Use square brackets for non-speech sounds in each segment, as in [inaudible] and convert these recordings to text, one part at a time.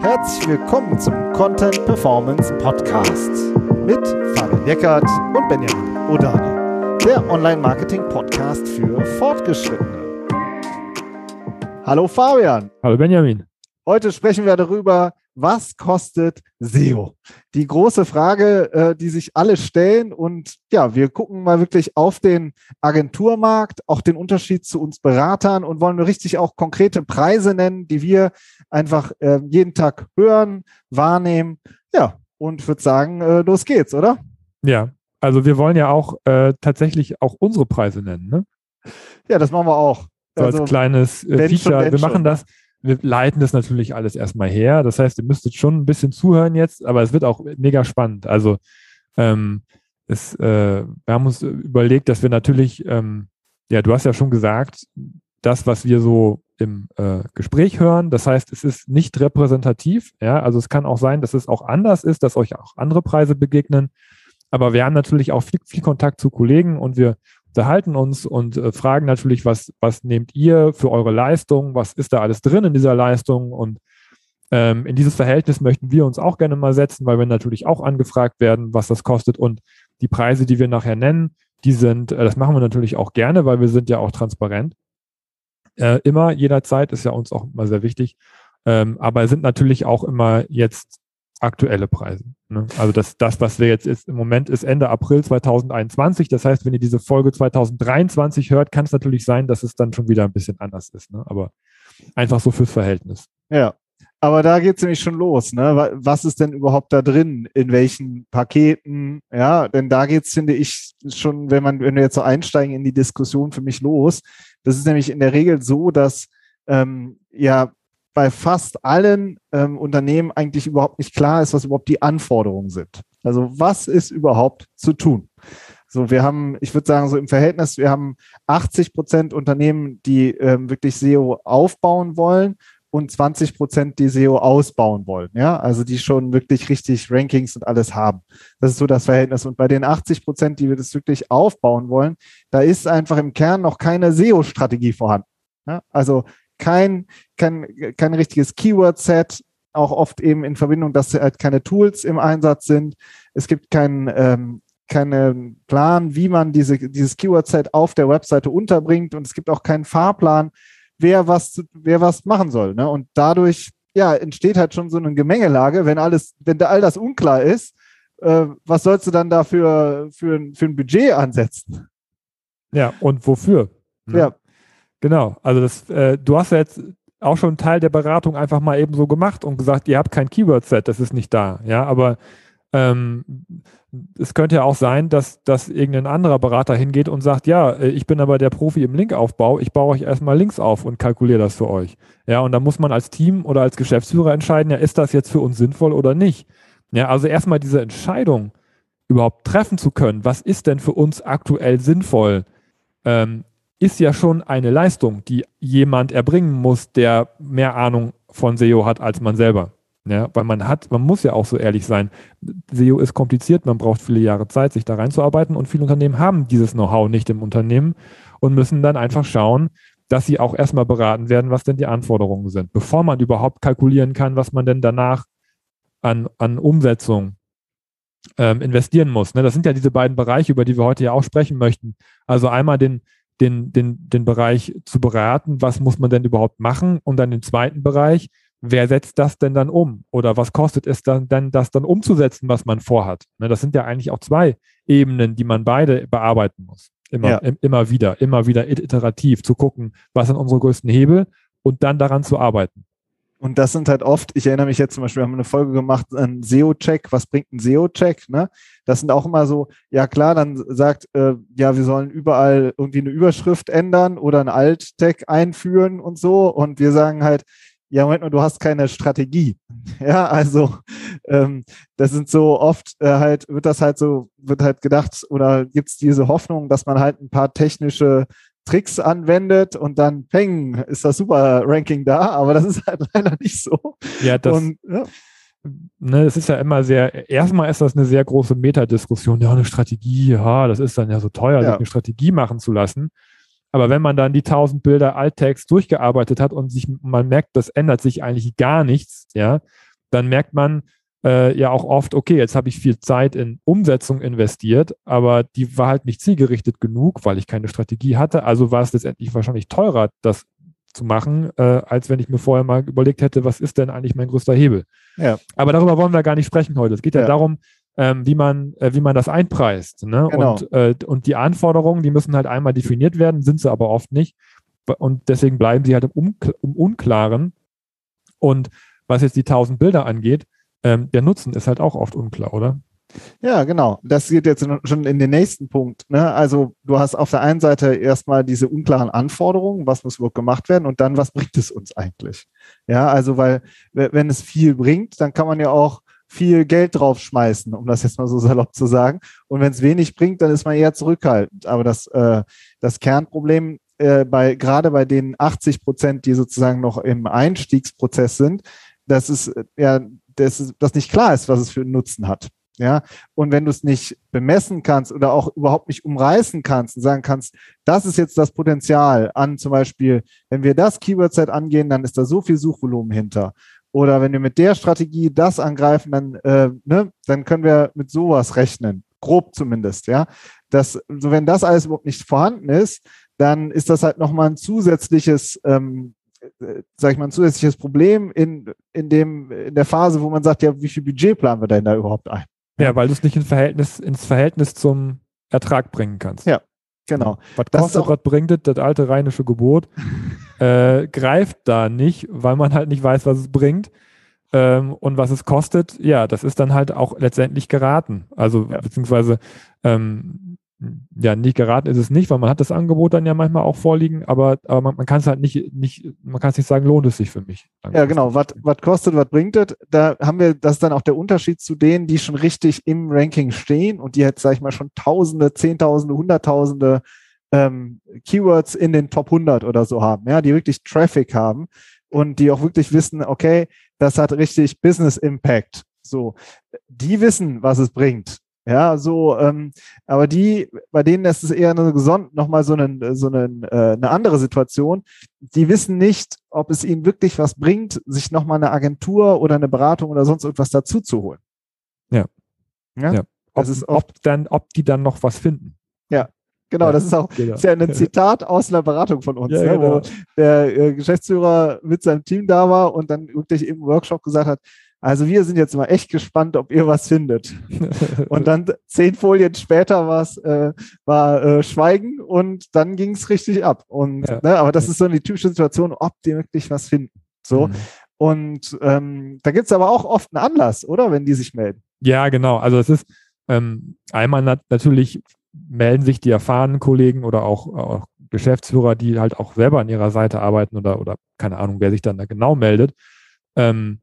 Herzlich willkommen zum Content Performance Podcast mit Fabian Eckert und Benjamin Odani, der Online-Marketing-Podcast für Fortgeschrittene. Hallo Fabian. Hallo Benjamin. Heute sprechen wir darüber, was kostet SEO? Die große Frage, äh, die sich alle stellen. Und ja, wir gucken mal wirklich auf den Agenturmarkt, auch den Unterschied zu uns Beratern und wollen richtig auch konkrete Preise nennen, die wir einfach äh, jeden Tag hören, wahrnehmen. Ja, und würde sagen, äh, los geht's, oder? Ja, also wir wollen ja auch äh, tatsächlich auch unsere Preise nennen, ne? Ja, das machen wir auch. So also, als kleines äh, Feature. wir machen das wir leiten das natürlich alles erstmal her. Das heißt, ihr müsstet schon ein bisschen zuhören jetzt, aber es wird auch mega spannend. Also ähm, es, äh, wir haben uns überlegt, dass wir natürlich, ähm, ja, du hast ja schon gesagt, das, was wir so im äh, Gespräch hören, das heißt, es ist nicht repräsentativ. Ja, also es kann auch sein, dass es auch anders ist, dass euch auch andere Preise begegnen. Aber wir haben natürlich auch viel, viel Kontakt zu Kollegen und wir unterhalten uns und äh, fragen natürlich, was, was nehmt ihr für eure Leistung, was ist da alles drin in dieser Leistung und ähm, in dieses Verhältnis möchten wir uns auch gerne mal setzen, weil wir natürlich auch angefragt werden, was das kostet und die Preise, die wir nachher nennen, die sind, äh, das machen wir natürlich auch gerne, weil wir sind ja auch transparent. Äh, immer, jederzeit ist ja uns auch immer sehr wichtig. Ähm, aber sind natürlich auch immer jetzt aktuelle Preise. Ne? Also das, das, was wir jetzt ist, im Moment ist Ende April 2021. Das heißt, wenn ihr diese Folge 2023 hört, kann es natürlich sein, dass es dann schon wieder ein bisschen anders ist. Ne? Aber einfach so fürs Verhältnis. Ja. Aber da geht es nämlich schon los. Ne? Was ist denn überhaupt da drin? In welchen Paketen? Ja, denn da geht es, finde ich, schon, wenn man, wenn wir jetzt so einsteigen in die Diskussion für mich los. Das ist nämlich in der Regel so, dass ähm, ja bei fast allen ähm, Unternehmen eigentlich überhaupt nicht klar ist, was überhaupt die Anforderungen sind. Also was ist überhaupt zu tun? So, wir haben, ich würde sagen, so im Verhältnis, wir haben 80 Prozent Unternehmen, die ähm, wirklich SEO aufbauen wollen und 20 Prozent, die SEO ausbauen wollen. Ja, also die schon wirklich richtig Rankings und alles haben. Das ist so das Verhältnis. Und bei den 80 Prozent, die wir das wirklich aufbauen wollen, da ist einfach im Kern noch keine SEO-Strategie vorhanden. Ja, also kein, kein, kein richtiges Keyword-Set, auch oft eben in Verbindung, dass halt keine Tools im Einsatz sind. Es gibt keinen ähm, keinen Plan, wie man diese, dieses Keyword-Set auf der Webseite unterbringt und es gibt auch keinen Fahrplan, wer was, wer was machen soll. Ne? Und dadurch ja, entsteht halt schon so eine Gemengelage, wenn alles, wenn da all das unklar ist, äh, was sollst du dann dafür für, für ein Budget ansetzen? Ja, und wofür? Ja. Genau, also das, äh, du hast ja jetzt auch schon einen Teil der Beratung einfach mal eben so gemacht und gesagt, ihr habt kein Keyword-Set, das ist nicht da. Ja, aber ähm, es könnte ja auch sein, dass, dass irgendein anderer Berater hingeht und sagt, ja, äh, ich bin aber der Profi im Linkaufbau, ich baue euch erstmal Links auf und kalkuliere das für euch. Ja, und da muss man als Team oder als Geschäftsführer entscheiden, ja, ist das jetzt für uns sinnvoll oder nicht? Ja, also erstmal diese Entscheidung überhaupt treffen zu können, was ist denn für uns aktuell sinnvoll? Ähm, ist ja schon eine Leistung, die jemand erbringen muss, der mehr Ahnung von SEO hat als man selber. Ja, weil man hat, man muss ja auch so ehrlich sein. SEO ist kompliziert, man braucht viele Jahre Zeit, sich da reinzuarbeiten und viele Unternehmen haben dieses Know-how nicht im Unternehmen und müssen dann einfach schauen, dass sie auch erstmal beraten werden, was denn die Anforderungen sind, bevor man überhaupt kalkulieren kann, was man denn danach an, an Umsetzung ähm, investieren muss. Ne? Das sind ja diese beiden Bereiche, über die wir heute ja auch sprechen möchten. Also einmal den, den, den, den Bereich zu beraten, was muss man denn überhaupt machen und dann den zweiten Bereich, wer setzt das denn dann um? Oder was kostet es dann, dann das dann umzusetzen, was man vorhat? Ne, das sind ja eigentlich auch zwei Ebenen, die man beide bearbeiten muss. Immer, ja. immer wieder, immer wieder iterativ zu gucken, was sind unsere größten Hebel und dann daran zu arbeiten. Und das sind halt oft, ich erinnere mich jetzt zum Beispiel, wir haben eine Folge gemacht, ein SEO-Check, was bringt ein SEO-Check? Ne? Das sind auch immer so, ja klar, dann sagt, äh, ja, wir sollen überall irgendwie eine Überschrift ändern oder ein Alt-Tag einführen und so. Und wir sagen halt, ja, Moment mal, du hast keine Strategie. [laughs] Ja, also ähm, das sind so oft äh, halt, wird das halt so, wird halt gedacht oder gibt es diese Hoffnung, dass man halt ein paar technische Tricks anwendet und dann peng, ist das super Ranking da, aber das ist halt [laughs] leider nicht so. Ja, das, und, ja. Ne, es ist ja immer sehr, erstmal ist das eine sehr große Metadiskussion, ja, eine Strategie, ja, das ist dann ja so teuer, ja. eine Strategie machen zu lassen. Aber wenn man dann die 1000 Bilder Alttext durchgearbeitet hat und sich, man merkt, das ändert sich eigentlich gar nichts, ja, dann merkt man äh, ja auch oft, okay, jetzt habe ich viel Zeit in Umsetzung investiert, aber die war halt nicht zielgerichtet genug, weil ich keine Strategie hatte. Also war es letztendlich wahrscheinlich teurer, das zu machen, äh, als wenn ich mir vorher mal überlegt hätte, was ist denn eigentlich mein größter Hebel. Ja. Aber darüber wollen wir gar nicht sprechen heute. Es geht ja, ja darum, ähm, wie, man, äh, wie man das einpreist. Ne? Genau. Und, äh, und die Anforderungen, die müssen halt einmal definiert werden, sind sie aber oft nicht. Und deswegen bleiben sie halt im, Unkl im Unklaren. Und was jetzt die 1000 Bilder angeht, ähm, der Nutzen ist halt auch oft unklar, oder? Ja, genau. Das geht jetzt schon in den nächsten Punkt. Ne? Also du hast auf der einen Seite erstmal diese unklaren Anforderungen, was muss überhaupt gemacht werden und dann, was bringt es uns eigentlich? Ja, also weil wenn es viel bringt, dann kann man ja auch viel Geld draufschmeißen, um das jetzt mal so salopp zu sagen. Und wenn es wenig bringt, dann ist man eher zurückhaltend. Aber das, äh, das Kernproblem äh, bei gerade bei den 80 Prozent, die sozusagen noch im Einstiegsprozess sind, dass es ja, dass das nicht klar ist, was es für einen Nutzen hat. Ja, und wenn du es nicht bemessen kannst oder auch überhaupt nicht umreißen kannst und sagen kannst, das ist jetzt das Potenzial an zum Beispiel, wenn wir das Keyword-Set angehen, dann ist da so viel Suchvolumen hinter. Oder wenn wir mit der Strategie das angreifen, dann, äh, ne, dann können wir mit sowas rechnen. Grob zumindest, ja. Das, so wenn das alles überhaupt nicht vorhanden ist, dann ist das halt nochmal ein zusätzliches, ähm, äh, sag ich mal, ein zusätzliches Problem in, in dem, in der Phase, wo man sagt, ja, wie viel Budget planen wir denn da überhaupt ein? Ja, weil du es nicht ins Verhältnis, ins Verhältnis zum Ertrag bringen kannst. Ja, genau. Was kostet, was bringt das, das alte rheinische Gebot, [laughs] äh, greift da nicht, weil man halt nicht weiß, was es bringt. Ähm, und was es kostet, ja, das ist dann halt auch letztendlich geraten. Also, ja. beziehungsweise ähm, ja, nicht geraten ist es nicht, weil man hat das Angebot dann ja manchmal auch vorliegen, aber, aber man, man kann es halt nicht, nicht, man kann es nicht sagen, lohnt es sich für mich. Ja, genau. Was kostet, was bringt es? Da haben wir, das ist dann auch der Unterschied zu denen, die schon richtig im Ranking stehen und die jetzt, sag ich mal, schon Tausende, Zehntausende, Hunderttausende ähm, Keywords in den Top 100 oder so haben, ja, die wirklich Traffic haben und die auch wirklich wissen, okay, das hat richtig Business Impact. So, die wissen, was es bringt. Ja, so, ähm, aber die, bei denen ist es eher eine gesond, nochmal so, eine, so eine, äh, eine andere Situation. Die wissen nicht, ob es ihnen wirklich was bringt, sich nochmal eine Agentur oder eine Beratung oder sonst irgendwas dazu zu holen. Ja. Ja. ja. Ob, ist ob, dann, ob die dann noch was finden. Ja, Genau, das ist auch genau. ist ja ein [laughs] Zitat aus einer Beratung von uns, ja, ne, genau. wo der äh, Geschäftsführer mit seinem Team da war und dann wirklich im Workshop gesagt hat, also wir sind jetzt mal echt gespannt, ob ihr was findet. [laughs] und dann zehn Folien später war's, äh, war äh, Schweigen und dann ging es richtig ab. Und ja. ne, aber das ist so eine typische Situation, ob die wirklich was finden. So. Mhm. Und ähm, da gibt's aber auch oft einen Anlass, oder? Wenn die sich melden. Ja, genau. Also es ist ähm, einmal nat natürlich melden sich die erfahrenen Kollegen oder auch, auch Geschäftsführer, die halt auch selber an ihrer Seite arbeiten oder, oder keine Ahnung, wer sich dann da genau meldet. Ähm,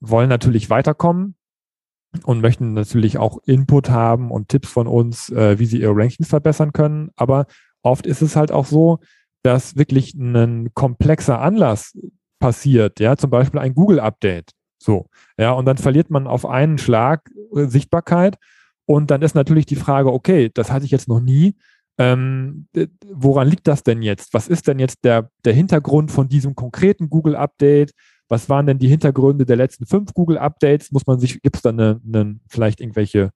wollen natürlich weiterkommen und möchten natürlich auch Input haben und Tipps von uns, äh, wie sie ihre Rankings verbessern können. Aber oft ist es halt auch so, dass wirklich ein komplexer Anlass passiert, ja, zum Beispiel ein Google-Update. So, ja, und dann verliert man auf einen Schlag äh, Sichtbarkeit. Und dann ist natürlich die Frage, okay, das hatte ich jetzt noch nie. Ähm, woran liegt das denn jetzt? Was ist denn jetzt der, der Hintergrund von diesem konkreten Google-Update? Was waren denn die Hintergründe der letzten fünf Google-Updates? Muss man sich, gibt es da eine, eine, vielleicht irgendwelche,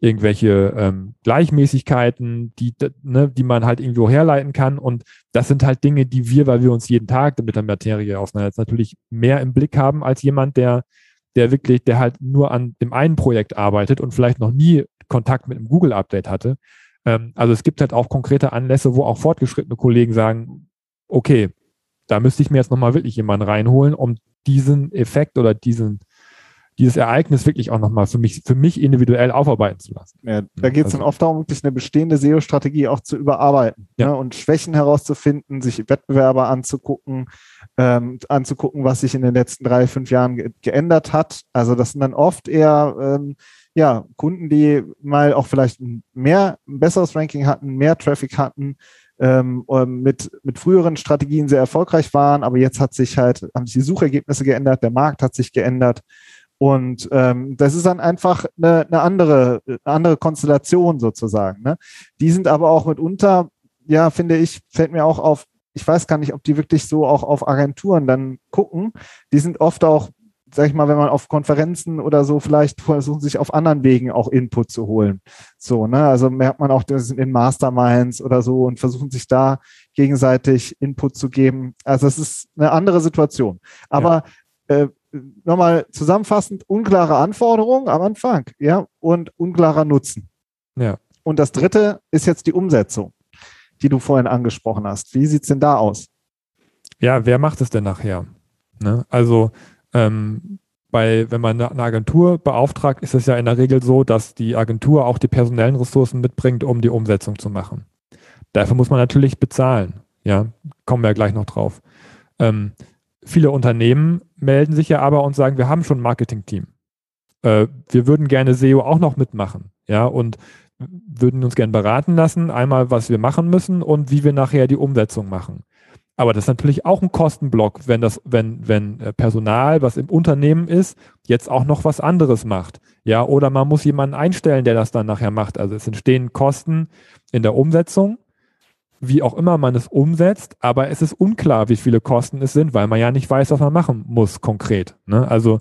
irgendwelche ähm, Gleichmäßigkeiten, die, ne, die man halt irgendwo herleiten kann? Und das sind halt Dinge, die wir, weil wir uns jeden Tag mit der Materie auseinandersetzen, natürlich mehr im Blick haben als jemand, der, der wirklich, der halt nur an dem einen Projekt arbeitet und vielleicht noch nie Kontakt mit einem Google-Update hatte. Ähm, also es gibt halt auch konkrete Anlässe, wo auch fortgeschrittene Kollegen sagen, okay, da müsste ich mir jetzt nochmal wirklich jemanden reinholen, um diesen Effekt oder diesen, dieses Ereignis wirklich auch nochmal für mich, für mich individuell aufarbeiten zu lassen. Ja, da geht es also, dann oft darum, wirklich eine bestehende SEO-Strategie auch zu überarbeiten ja. ne, und Schwächen herauszufinden, sich Wettbewerber anzugucken, ähm, anzugucken, was sich in den letzten drei, fünf Jahren ge geändert hat. Also das sind dann oft eher ähm, ja, Kunden, die mal auch vielleicht mehr, ein besseres Ranking hatten, mehr Traffic hatten, ähm, mit, mit früheren Strategien sehr erfolgreich waren, aber jetzt hat sich halt, haben sich die Suchergebnisse geändert, der Markt hat sich geändert. Und ähm, das ist dann einfach eine, eine, andere, eine andere Konstellation sozusagen. Ne? Die sind aber auch mitunter ja, finde ich, fällt mir auch auf, ich weiß gar nicht, ob die wirklich so auch auf Agenturen dann gucken. Die sind oft auch, sag ich mal, wenn man auf Konferenzen oder so vielleicht versuchen, sich auf anderen Wegen auch Input zu holen. So, ne, also merkt man auch, das sind in Masterminds oder so und versuchen sich da gegenseitig Input zu geben. Also es ist eine andere Situation. Aber ja. äh, nochmal zusammenfassend, unklare Anforderungen am Anfang, ja, und unklarer Nutzen. Ja. Und das dritte ist jetzt die Umsetzung, die du vorhin angesprochen hast. Wie sieht's denn da aus? Ja, wer macht es denn nachher? Ne? Also ähm, bei, wenn man eine Agentur beauftragt, ist es ja in der Regel so, dass die Agentur auch die personellen Ressourcen mitbringt, um die Umsetzung zu machen. Dafür muss man natürlich bezahlen. Ja, kommen wir gleich noch drauf. Ähm, viele Unternehmen melden sich ja aber und sagen, wir haben schon ein Marketing-Team. Äh, wir würden gerne SEO auch noch mitmachen. Ja, und würden uns gerne beraten lassen, einmal was wir machen müssen und wie wir nachher die Umsetzung machen. Aber das ist natürlich auch ein Kostenblock, wenn das, wenn, wenn äh, Personal, was im Unternehmen ist, jetzt auch noch was anderes macht. Ja, oder man muss jemanden einstellen, der das dann nachher macht. Also es entstehen Kosten in der Umsetzung, wie auch immer man es umsetzt, aber es ist unklar, wie viele Kosten es sind, weil man ja nicht weiß, was man machen muss konkret. Ne? Also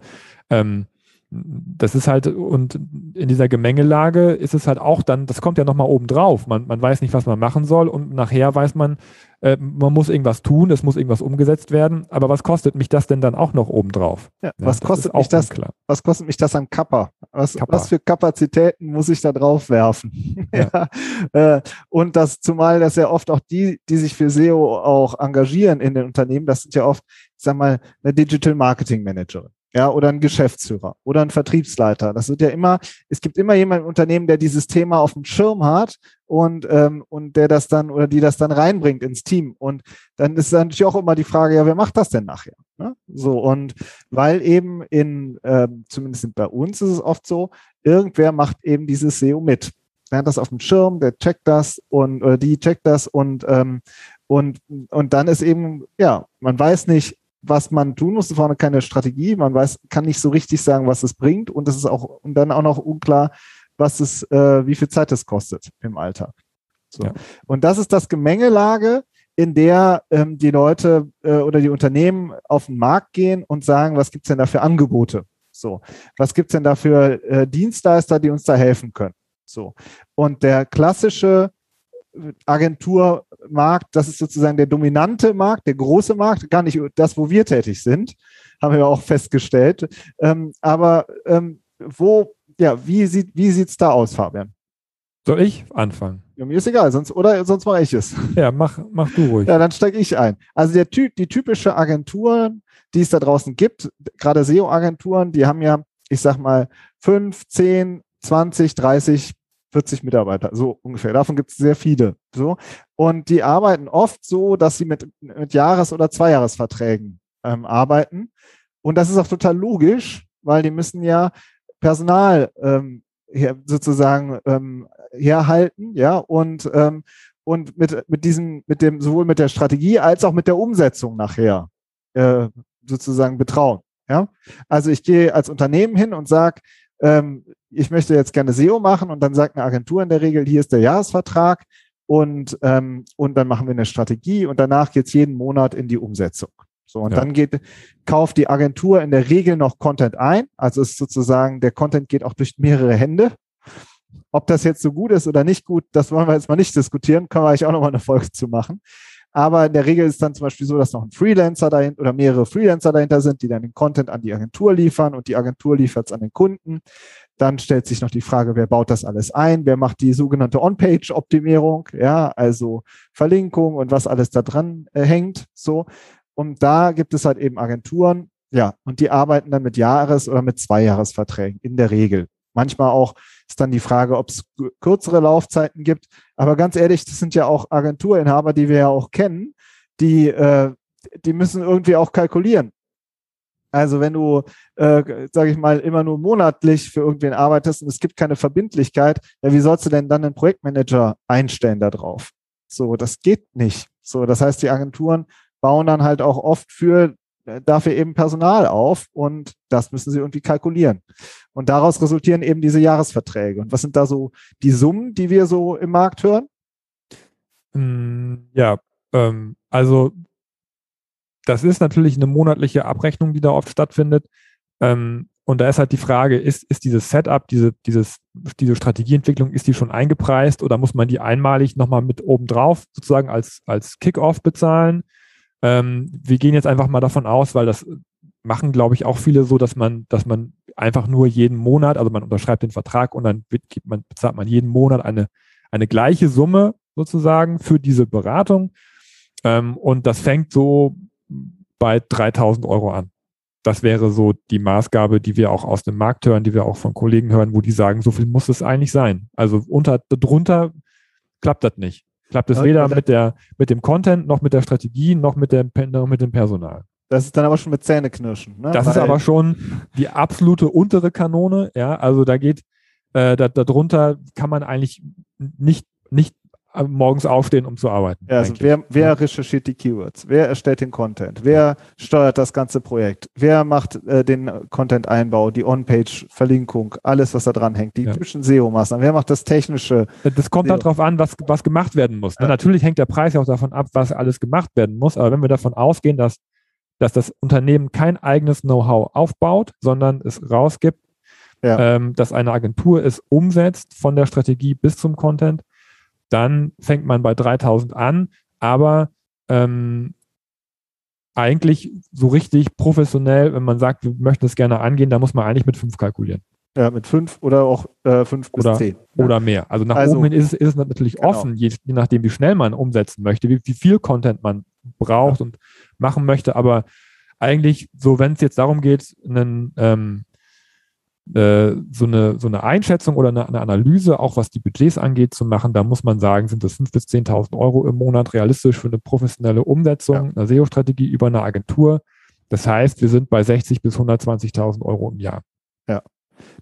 ähm, das ist halt, und in dieser Gemengelage ist es halt auch dann, das kommt ja nochmal oben drauf. Man, man weiß nicht, was man machen soll und nachher weiß man, äh, man muss irgendwas tun, es muss irgendwas umgesetzt werden, aber was kostet mich das denn dann auch noch oben drauf? Ja, ja, was kostet mich das? Unklar. Was kostet mich das am Kappa? Was, Kappa. was für Kapazitäten muss ich da drauf werfen? ja. [laughs] äh, und das, zumal das ja oft auch die, die sich für SEO auch engagieren in den Unternehmen, das sind ja oft, ich sag mal, eine Digital Marketing Managerin ja, oder ein Geschäftsführer oder ein Vertriebsleiter. Das wird ja immer, es gibt immer jemanden im Unternehmen, der dieses Thema auf dem Schirm hat und, ähm, und der das dann oder die das dann reinbringt ins Team. Und dann ist natürlich auch immer die Frage, ja, wer macht das denn nachher? Ne? So, und weil eben in, ähm, zumindest bei uns ist es oft so, irgendwer macht eben dieses SEO mit. Der hat das auf dem Schirm, der checkt das und oder die checkt das und ähm, und, und dann ist eben, ja, man weiß nicht, was man tun muss, vorne keine Strategie, man weiß, kann nicht so richtig sagen, was es bringt und es ist auch und dann auch noch unklar, was es, äh, wie viel Zeit es kostet im Alltag. So. Ja. Und das ist das Gemengelage, in der ähm, die Leute äh, oder die Unternehmen auf den Markt gehen und sagen, was gibt's denn da für Angebote? So, was gibt's denn da für äh, Dienstleister, die uns da helfen können? So. Und der klassische Agenturmarkt, das ist sozusagen der dominante Markt, der große Markt, gar nicht das, wo wir tätig sind, haben wir auch festgestellt. Ähm, aber ähm, wo, ja, wie sieht wie sieht's da aus, Fabian? Soll ich anfangen? Ja, mir ist egal, sonst oder sonst mache ich es. Ja, mach, mach du ruhig. Ja, dann steige ich ein. Also der Typ, die typische Agenturen, die es da draußen gibt, gerade SEO-Agenturen, die haben ja, ich sag mal, fünf, zehn, 20, 30 40 Mitarbeiter, so ungefähr. Davon gibt es sehr viele. So. Und die arbeiten oft so, dass sie mit, mit Jahres- oder Zweijahresverträgen ähm, arbeiten. Und das ist auch total logisch, weil die müssen ja Personal ähm, sozusagen ähm, herhalten, ja, und, ähm, und mit, mit diesem, mit dem, sowohl mit der Strategie als auch mit der Umsetzung nachher äh, sozusagen betrauen. Ja? Also ich gehe als Unternehmen hin und sage, ähm, ich möchte jetzt gerne SEO machen und dann sagt eine Agentur in der Regel, hier ist der Jahresvertrag und, ähm, und dann machen wir eine Strategie und danach geht es jeden Monat in die Umsetzung. So, und ja. dann geht, kauft die Agentur in der Regel noch Content ein. Also ist sozusagen, der Content geht auch durch mehrere Hände. Ob das jetzt so gut ist oder nicht gut, das wollen wir jetzt mal nicht diskutieren, können wir eigentlich auch nochmal eine Folge zu machen. Aber in der Regel ist dann zum Beispiel so, dass noch ein Freelancer dahinter oder mehrere Freelancer dahinter sind, die dann den Content an die Agentur liefern und die Agentur liefert es an den Kunden. Dann stellt sich noch die Frage, wer baut das alles ein? Wer macht die sogenannte On-Page-Optimierung? Ja, also Verlinkung und was alles da dran äh, hängt. So. Und da gibt es halt eben Agenturen, ja, und die arbeiten dann mit Jahres- oder mit Zweijahresverträgen in der Regel. Manchmal auch ist dann die Frage, ob es kürzere Laufzeiten gibt. Aber ganz ehrlich, das sind ja auch Agenturinhaber, die wir ja auch kennen, die, äh, die müssen irgendwie auch kalkulieren. Also wenn du, äh, sage ich mal, immer nur monatlich für irgendwen arbeitest und es gibt keine Verbindlichkeit, ja, wie sollst du denn dann einen Projektmanager einstellen da drauf? So, das geht nicht. So, das heißt, die Agenturen bauen dann halt auch oft für dafür eben Personal auf und das müssen sie irgendwie kalkulieren. Und daraus resultieren eben diese Jahresverträge. Und was sind da so die Summen, die wir so im Markt hören? Mm, ja, ähm, also das ist natürlich eine monatliche Abrechnung, die da oft stattfindet. Ähm, und da ist halt die Frage, ist, ist dieses Setup, diese, dieses, diese Strategieentwicklung, ist die schon eingepreist oder muss man die einmalig nochmal mit oben drauf sozusagen als, als Kickoff bezahlen? Ähm, wir gehen jetzt einfach mal davon aus, weil das machen, glaube ich, auch viele so, dass man, dass man einfach nur jeden Monat, also man unterschreibt den Vertrag und dann wird, man, bezahlt man jeden Monat eine, eine gleiche Summe sozusagen für diese Beratung. Ähm, und das fängt so bei 3000 Euro an. Das wäre so die Maßgabe, die wir auch aus dem Markt hören, die wir auch von Kollegen hören, wo die sagen, so viel muss es eigentlich sein. Also unter, drunter klappt das nicht. Klappt es weder mit der, mit dem Content, noch mit der Strategie, noch mit dem, noch mit dem Personal. Das ist dann aber schon mit Zähneknirschen. Ne? Das Weil ist aber schon die absolute untere Kanone. Ja, also da geht, äh, da, darunter kann man eigentlich nicht, nicht morgens aufstehen, um zu arbeiten. Ja, also wer, wer recherchiert die Keywords? Wer erstellt den Content? Wer steuert das ganze Projekt? Wer macht äh, den Content-Einbau, die On-Page-Verlinkung, alles, was da dran hängt, die ja. typischen SEO-Maßnahmen? Wer macht das technische? Das kommt halt darauf an, was, was gemacht werden muss. Ja. Natürlich hängt der Preis ja auch davon ab, was alles gemacht werden muss. Aber wenn wir davon ausgehen, dass, dass das Unternehmen kein eigenes Know-how aufbaut, sondern es rausgibt, ja. ähm, dass eine Agentur es umsetzt von der Strategie bis zum Content, dann fängt man bei 3000 an, aber ähm, eigentlich so richtig professionell, wenn man sagt, wir möchten es gerne angehen, da muss man eigentlich mit fünf kalkulieren. Ja, mit fünf oder auch äh, fünf bis oder, zehn. Ja. Oder mehr. Also nach also, oben hin ist es, ist es natürlich genau. offen, je, je, nachdem, wie schnell man umsetzen möchte, wie, wie viel Content man braucht ja. und machen möchte. Aber eigentlich, so wenn es jetzt darum geht, einen ähm, äh, so, eine, so eine Einschätzung oder eine, eine, Analyse, auch was die Budgets angeht, zu machen, da muss man sagen, sind das 5.000 bis 10.000 Euro im Monat realistisch für eine professionelle Umsetzung ja. einer SEO-Strategie über eine Agentur. Das heißt, wir sind bei 60.000 bis 120.000 Euro im Jahr. Ja.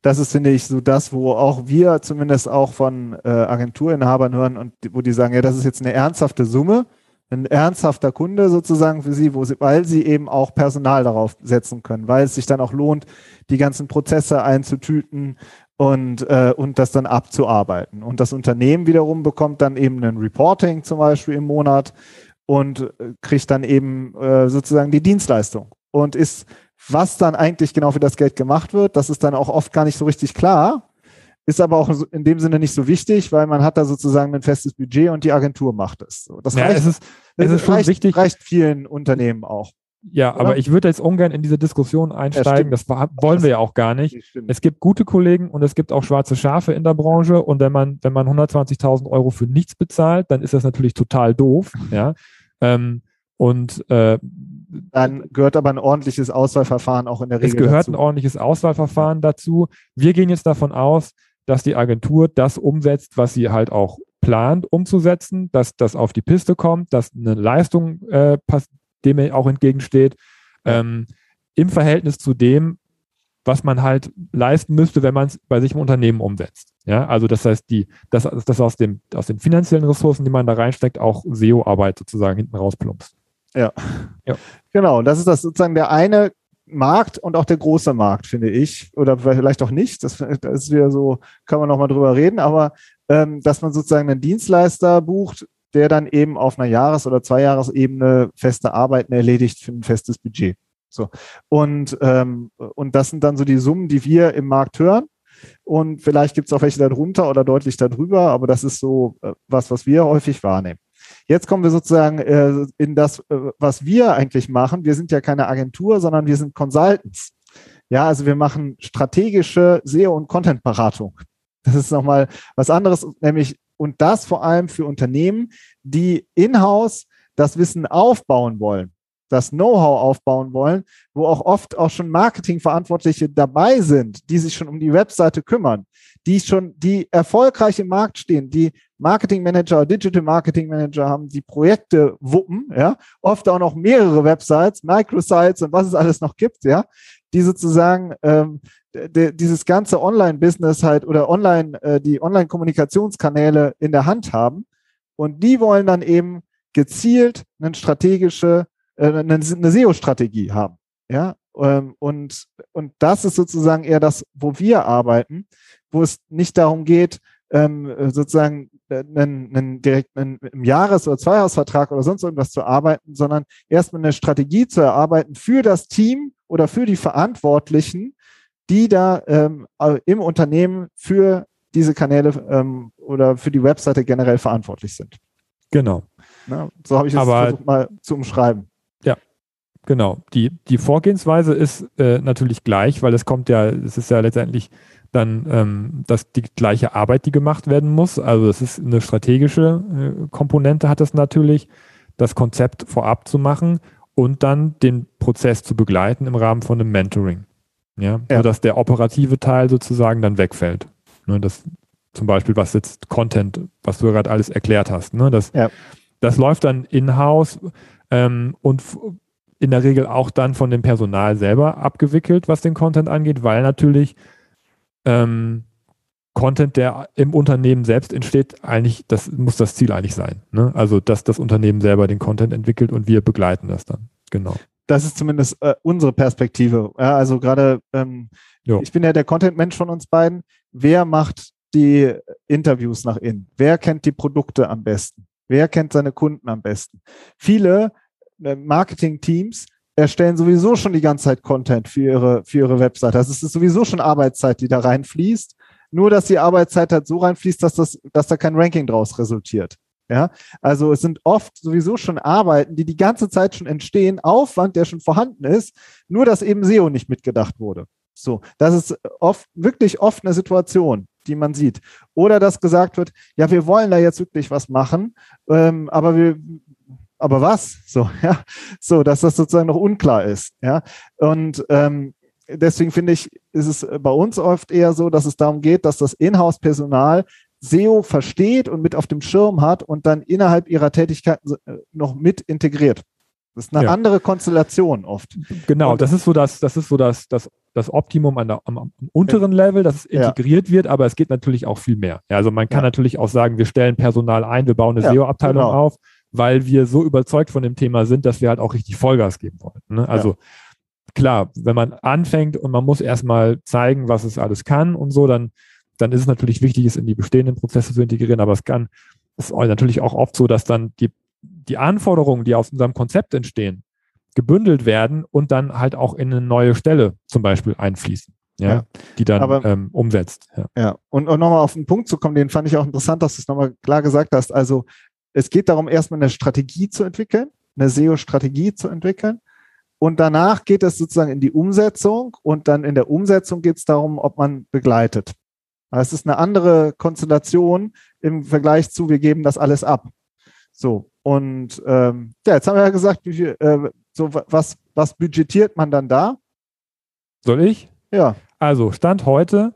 Das ist, finde ich, so das, wo auch wir zumindest auch von äh, Agenturinhabern hören und wo die sagen, ja, das ist jetzt eine ernsthafte Summe ein ernsthafter Kunde sozusagen für sie, wo sie, weil sie eben auch Personal darauf setzen können, weil es sich dann auch lohnt, die ganzen Prozesse einzutüten und, äh, und das dann abzuarbeiten. Und das Unternehmen wiederum bekommt dann eben ein Reporting zum Beispiel im Monat und äh, kriegt dann eben äh, sozusagen die Dienstleistung und ist, was dann eigentlich genau für das Geld gemacht wird, das ist dann auch oft gar nicht so richtig klar, ist aber auch in dem Sinne nicht so wichtig, weil man hat da sozusagen ein festes Budget und die Agentur macht es. Das ja, reicht, es ist, es ist schon reicht, wichtig. reicht vielen Unternehmen auch. Ja, oder? aber ich würde jetzt ungern in diese Diskussion einsteigen. Ja, das wollen wir ja auch gar nicht. Es gibt gute Kollegen und es gibt auch schwarze Schafe in der Branche. Und wenn man, wenn man 120.000 Euro für nichts bezahlt, dann ist das natürlich total doof. [laughs] Ja. Ähm, und äh, dann gehört aber ein ordentliches Auswahlverfahren auch in der Regel. Es gehört dazu. ein ordentliches Auswahlverfahren dazu. Wir gehen jetzt davon aus, dass die Agentur das umsetzt, was sie halt auch plant umzusetzen, dass das auf die Piste kommt, dass eine Leistung äh, dem auch entgegensteht, ähm, im Verhältnis zu dem, was man halt leisten müsste, wenn man es bei sich im Unternehmen umsetzt. Ja, also das heißt, die, das, das aus, dem, aus den finanziellen Ressourcen, die man da reinsteckt, auch SEO-Arbeit sozusagen hinten rausplumpst. Ja. ja. Genau, das ist das sozusagen der eine Markt und auch der große Markt, finde ich. Oder vielleicht auch nicht. Das, das ist wieder so, kann man noch mal drüber reden, aber ähm, dass man sozusagen einen Dienstleister bucht, der dann eben auf einer Jahres- oder Zweijahresebene feste Arbeiten erledigt für ein festes Budget. So. Und, ähm, und das sind dann so die Summen, die wir im Markt hören. Und vielleicht gibt es auch welche darunter oder deutlich darüber, aber das ist so äh, was, was wir häufig wahrnehmen. Jetzt kommen wir sozusagen äh, in das, äh, was wir eigentlich machen. Wir sind ja keine Agentur, sondern wir sind Consultants. Ja, also wir machen strategische SEO- und Content-Beratung. Das ist nochmal was anderes, nämlich und das vor allem für Unternehmen, die in-house das Wissen aufbauen wollen, das Know-how aufbauen wollen, wo auch oft auch schon Marketingverantwortliche dabei sind, die sich schon um die Webseite kümmern, die schon, die erfolgreich im Markt stehen, die Marketing Manager, Digital Marketing Manager haben, die Projekte wuppen, ja, oft auch noch mehrere Websites, Microsites und was es alles noch gibt, ja, die sozusagen ähm, dieses ganze Online-Business halt oder online, äh, die Online-Kommunikationskanäle in der Hand haben. Und die wollen dann eben gezielt eine strategische, eine, eine SEO-Strategie haben. Ja, ähm, und, und das ist sozusagen eher das, wo wir arbeiten, wo es nicht darum geht, ähm, sozusagen einen, einen direkt einen, einen Jahres- oder Zweijahresvertrag oder sonst irgendwas zu arbeiten, sondern erstmal eine Strategie zu erarbeiten für das Team oder für die Verantwortlichen, die da ähm, im Unternehmen für diese Kanäle ähm, oder für die Webseite generell verantwortlich sind. Genau. Na, so habe ich es versucht mal zu umschreiben. Ja, genau. Die, die Vorgehensweise ist äh, natürlich gleich, weil es kommt ja, es ist ja letztendlich dann ähm, dass die gleiche Arbeit, die gemacht werden muss. Also es ist eine strategische äh, Komponente hat es natürlich, das Konzept vorab zu machen und dann den Prozess zu begleiten im Rahmen von einem Mentoring. Ja, ja. sodass der operative Teil sozusagen dann wegfällt. Ne, das zum Beispiel, was jetzt Content, was du gerade alles erklärt hast. Ne, das, ja. das läuft dann in-house ähm, und in der Regel auch dann von dem Personal selber abgewickelt, was den Content angeht, weil natürlich ähm, Content, der im Unternehmen selbst entsteht, eigentlich, das muss das Ziel eigentlich sein. Ne? Also, dass das Unternehmen selber den Content entwickelt und wir begleiten das dann. Genau. Das ist zumindest äh, unsere Perspektive. Ja, also gerade, ähm, ich bin ja der Content-Mensch von uns beiden. Wer macht die Interviews nach innen? Wer kennt die Produkte am besten? Wer kennt seine Kunden am besten? Viele äh, Marketing-Teams erstellen sowieso schon die ganze Zeit Content für ihre, für ihre Webseite. Also es ist sowieso schon Arbeitszeit, die da reinfließt. Nur, dass die Arbeitszeit halt so reinfließt, dass das, dass da kein Ranking draus resultiert. Ja, also es sind oft sowieso schon Arbeiten, die die ganze Zeit schon entstehen, Aufwand, der schon vorhanden ist, nur dass eben SEO nicht mitgedacht wurde. So, das ist oft, wirklich oft eine Situation, die man sieht. Oder dass gesagt wird, ja, wir wollen da jetzt wirklich was machen, ähm, aber wir, aber was? [laughs] So, ja, so, dass das sozusagen noch unklar ist. Ja, und ähm, deswegen finde ich, ist es bei uns oft eher so, dass es darum geht, dass das Inhouse-Personal SEO versteht und mit auf dem Schirm hat und dann innerhalb ihrer Tätigkeiten äh, noch mit integriert. Das ist eine ja. andere Konstellation oft. Genau, und das ist so das, das ist so das, das, das Optimum an der, am, am unteren Level, dass es integriert ja. wird, aber es geht natürlich auch viel mehr. Ja, also man kann ja. natürlich auch sagen, wir stellen Personal ein, wir bauen eine SEO-Abteilung genau. auf weil wir so überzeugt von dem Thema sind, dass wir halt auch richtig Vollgas geben wollen. Ne? Also klar, wenn man anfängt und man muss erstmal zeigen, was es alles kann und so, dann, dann ist es natürlich wichtig, es in die bestehenden Prozesse zu integrieren, aber es kann, es ist natürlich auch oft so, dass dann die, die Anforderungen, die aus unserem Konzept entstehen, gebündelt werden und dann halt auch in eine neue Stelle zum Beispiel einfließen. Ja, ja, die dann aber, ähm, umsetzt. Ja, ja. und, und nochmal auf den Punkt zu kommen, den fand ich auch interessant, dass du es nochmal klar gesagt hast. Also es geht darum, erstmal eine Strategie zu entwickeln, eine SEO-Strategie zu entwickeln. Und danach geht es sozusagen in die Umsetzung und dann in der Umsetzung geht es darum, ob man begleitet. Es ist eine andere Konstellation im Vergleich zu, wir geben das alles ab. So, und ähm, ja, jetzt haben wir ja gesagt, wie viel, äh, so was, was budgetiert man dann da? Soll ich? Ja. Also, Stand heute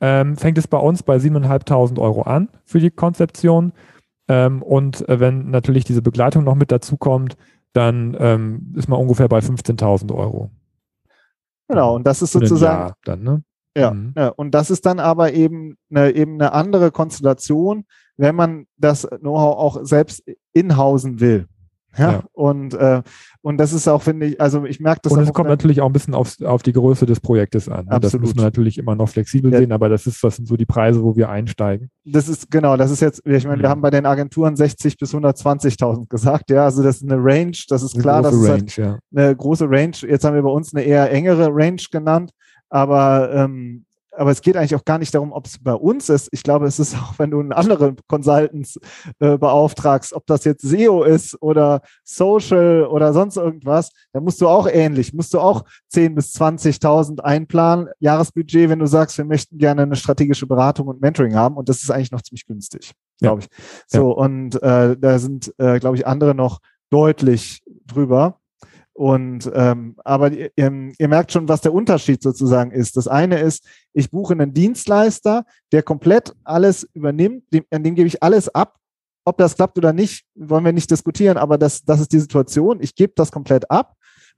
ähm, fängt es bei uns bei 7.500 Euro an für die Konzeption. Ähm, und äh, wenn natürlich diese Begleitung noch mit dazu kommt, dann ähm, ist man ungefähr bei 15.000 Euro. Genau, und das ist sozusagen. dann, ne? Ja, mhm. ja, und das ist dann aber eben eine, eben eine andere Konstellation, wenn man das Know-how auch selbst inhausen will. Ja, ja. Und, äh, und das ist auch, finde ich, also ich merke das. Und es kommt natürlich auch ein bisschen auf, auf die Größe des Projektes an. Ne? Das muss man natürlich immer noch flexibel ja. sehen, aber das ist, das sind so die Preise, wo wir einsteigen. Das ist, genau, das ist jetzt, ich meine, mhm. wir haben bei den Agenturen 60 bis 120.000 gesagt, ja, also das ist eine Range, das ist eine klar, das ist halt ja. eine große Range. Jetzt haben wir bei uns eine eher engere Range genannt, aber ähm, aber es geht eigentlich auch gar nicht darum, ob es bei uns ist. Ich glaube, es ist [laughs] auch, wenn du einen anderen Consultants äh, beauftragst, ob das jetzt SEO ist oder Social oder sonst irgendwas, dann musst du auch ähnlich, musst du auch 10 bis 20.000 einplanen, Jahresbudget, wenn du sagst, wir möchten gerne eine strategische Beratung und Mentoring haben. Und das ist eigentlich noch ziemlich günstig, glaube ich. So, ja. und äh, da sind, äh, glaube ich, andere noch deutlich drüber. Und ähm, aber ihr, ihr, merkt schon, was der Unterschied sozusagen ist. Das eine ist, ich buche einen Dienstleister, der komplett alles übernimmt, dem, an dem gebe ich alles ab. Ob das klappt oder nicht, wollen wir nicht diskutieren, aber das, das ist die Situation. Ich gebe das komplett ab.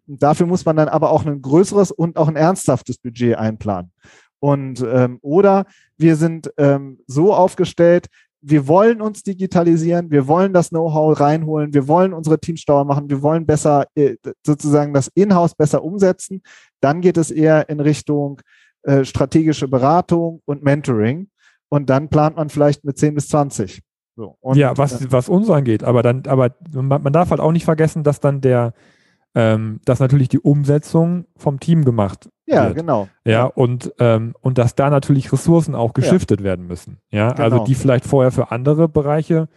Und dafür muss man dann aber auch ein größeres und auch ein ernsthaftes Budget einplanen. Und ähm, oder wir sind ähm, so aufgestellt, wir wollen uns digitalisieren, wir wollen das Know-how reinholen, wir wollen unsere Teams machen, wir wollen besser äh, sozusagen das Inhouse besser umsetzen. Dann geht es eher in Richtung äh, strategische Beratung und Mentoring. und dann plant man vielleicht mit 10 bis 20. So, ja, was, was uns angeht, aber dann, aber man, man darf halt auch nicht vergessen, dass dann der, ähm, dass natürlich die Umsetzung vom Team gemacht ja, wird. genau. Ja, und, ähm, und dass da natürlich Ressourcen auch geschiftet ja. werden müssen. Ja, also genau. also die vielleicht vorher für andere Bereiche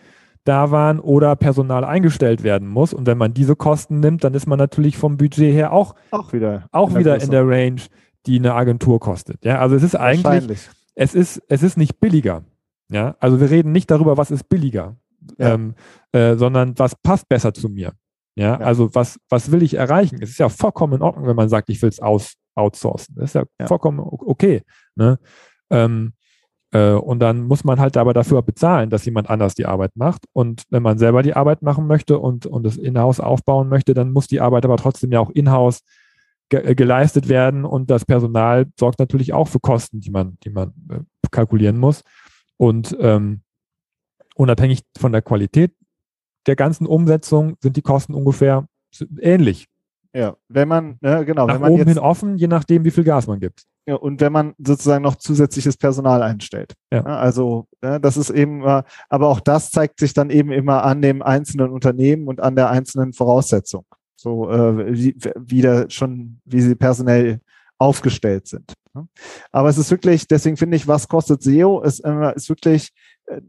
da waren oder Personal eingestellt werden muss. Und wenn man diese Kosten nimmt, dann ist man natürlich vom Budget her auch, auch wieder, auch in, wieder der in der Range, die eine Agentur kostet. Ja, also es ist eigentlich, es ist, es ist nicht billiger. Ja, also wir reden nicht darüber, was ist billiger, ja. ähm, äh, sondern was passt besser zu mir. Ja, also was, was will ich erreichen? Es ist ja vollkommen in Ordnung, wenn man sagt, ich will es aus, outsourcen. Das ist ja, ja. vollkommen okay. Ne? Ähm, äh, und dann muss man halt aber dafür bezahlen, dass jemand anders die Arbeit macht. Und wenn man selber die Arbeit machen möchte und, und das in-house aufbauen möchte, dann muss die Arbeit aber trotzdem ja auch in-house ge äh, geleistet werden. Und das Personal sorgt natürlich auch für Kosten, die man, die man äh, kalkulieren muss. Und ähm, unabhängig von der Qualität der ganzen Umsetzung sind die Kosten ungefähr ähnlich. Ja, wenn man, ne, genau, Nach wenn man oben jetzt, hin offen, je nachdem, wie viel Gas man gibt. Ja, und wenn man sozusagen noch zusätzliches Personal einstellt. Ja. Ne, also, ne, das ist eben, aber auch das zeigt sich dann eben immer an dem einzelnen Unternehmen und an der einzelnen Voraussetzung. So, äh, wie, wie da schon, wie sie personell aufgestellt sind. Ne. Aber es ist wirklich, deswegen finde ich, was kostet SEO, ist, äh, ist wirklich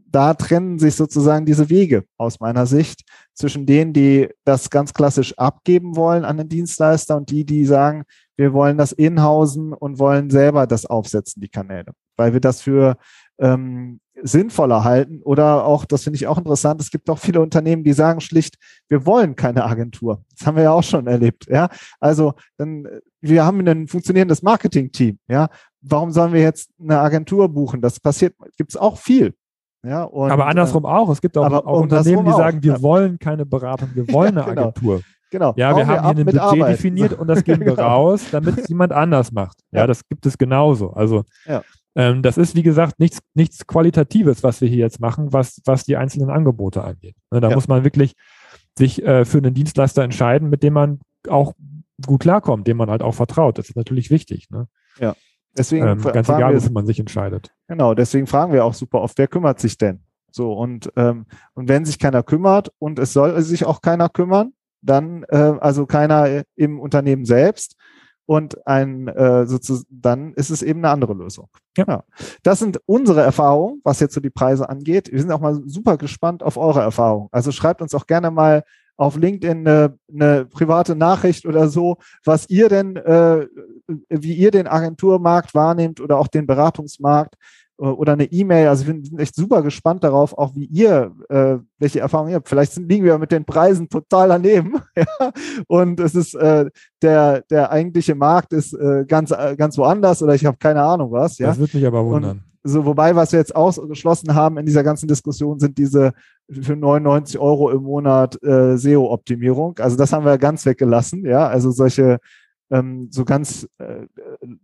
da trennen sich sozusagen diese Wege aus meiner Sicht zwischen denen, die das ganz klassisch abgeben wollen an den Dienstleister und die, die sagen, wir wollen das inhausen und wollen selber das aufsetzen, die Kanäle, weil wir das für ähm, sinnvoller halten oder auch, das finde ich auch interessant, es gibt auch viele Unternehmen, die sagen schlicht, wir wollen keine Agentur. Das haben wir ja auch schon erlebt, ja. Also, dann, wir haben ein funktionierendes Marketing-Team, ja. Warum sollen wir jetzt eine Agentur buchen? Das passiert, gibt es auch viel, ja, und, aber andersrum äh, auch. Es gibt auch, auch Unternehmen, die sagen, wir ja. wollen keine Beratung, wir [laughs] wollen ja, eine genau. Agentur. Genau. Ja, wir haben hier ein Budget Arbeit. definiert und das [laughs] geben wir genau. raus, damit es jemand anders macht. Ja, ja, das gibt es genauso. Also ähm, das ist, wie gesagt, nichts, nichts Qualitatives, was wir hier jetzt machen, was, was die einzelnen Angebote angeht. Ne, da muss man wirklich sich äh, für einen Dienstleister entscheiden, mit dem man auch gut klarkommt, dem man halt auch vertraut. Das ist natürlich wichtig. Ne? Ja. Deswegen ähm, ganz egal, wofür man sich entscheidet. Genau, deswegen fragen wir auch super oft, wer kümmert sich denn? So, und, ähm, und wenn sich keiner kümmert und es soll sich auch keiner kümmern, dann, äh, also keiner im Unternehmen selbst und ein äh, sozusagen, dann ist es eben eine andere Lösung. Ja. ja. Das sind unsere Erfahrungen, was jetzt so die Preise angeht. Wir sind auch mal super gespannt auf eure Erfahrungen. Also schreibt uns auch gerne mal auf LinkedIn eine, eine private Nachricht oder so, was ihr denn, äh, wie ihr den Agenturmarkt wahrnehmt oder auch den Beratungsmarkt äh, oder eine E-Mail. Also wir sind echt super gespannt darauf, auch wie ihr, äh, welche Erfahrungen ihr habt. Vielleicht sind, liegen wir mit den Preisen total daneben. [laughs] ja? Und es ist äh, der, der eigentliche Markt ist äh, ganz, äh, ganz woanders oder ich habe keine Ahnung was. Ja? Das würde mich aber wundern. Und, so, wobei, was wir jetzt ausgeschlossen haben in dieser ganzen Diskussion, sind diese für 99 Euro im Monat äh, SEO-Optimierung. Also das haben wir ganz weggelassen, ja. Also solche ähm, so ganz äh,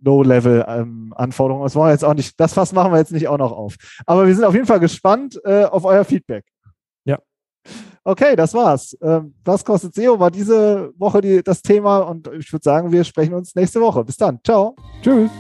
Low-Level-Anforderungen. Ähm, das wollen wir jetzt auch nicht, das Fass machen wir jetzt nicht auch noch auf. Aber wir sind auf jeden Fall gespannt äh, auf euer Feedback. Ja. Okay, das war's. Ähm, was kostet SEO? War diese Woche die, das Thema und ich würde sagen, wir sprechen uns nächste Woche. Bis dann. Ciao. Tschüss.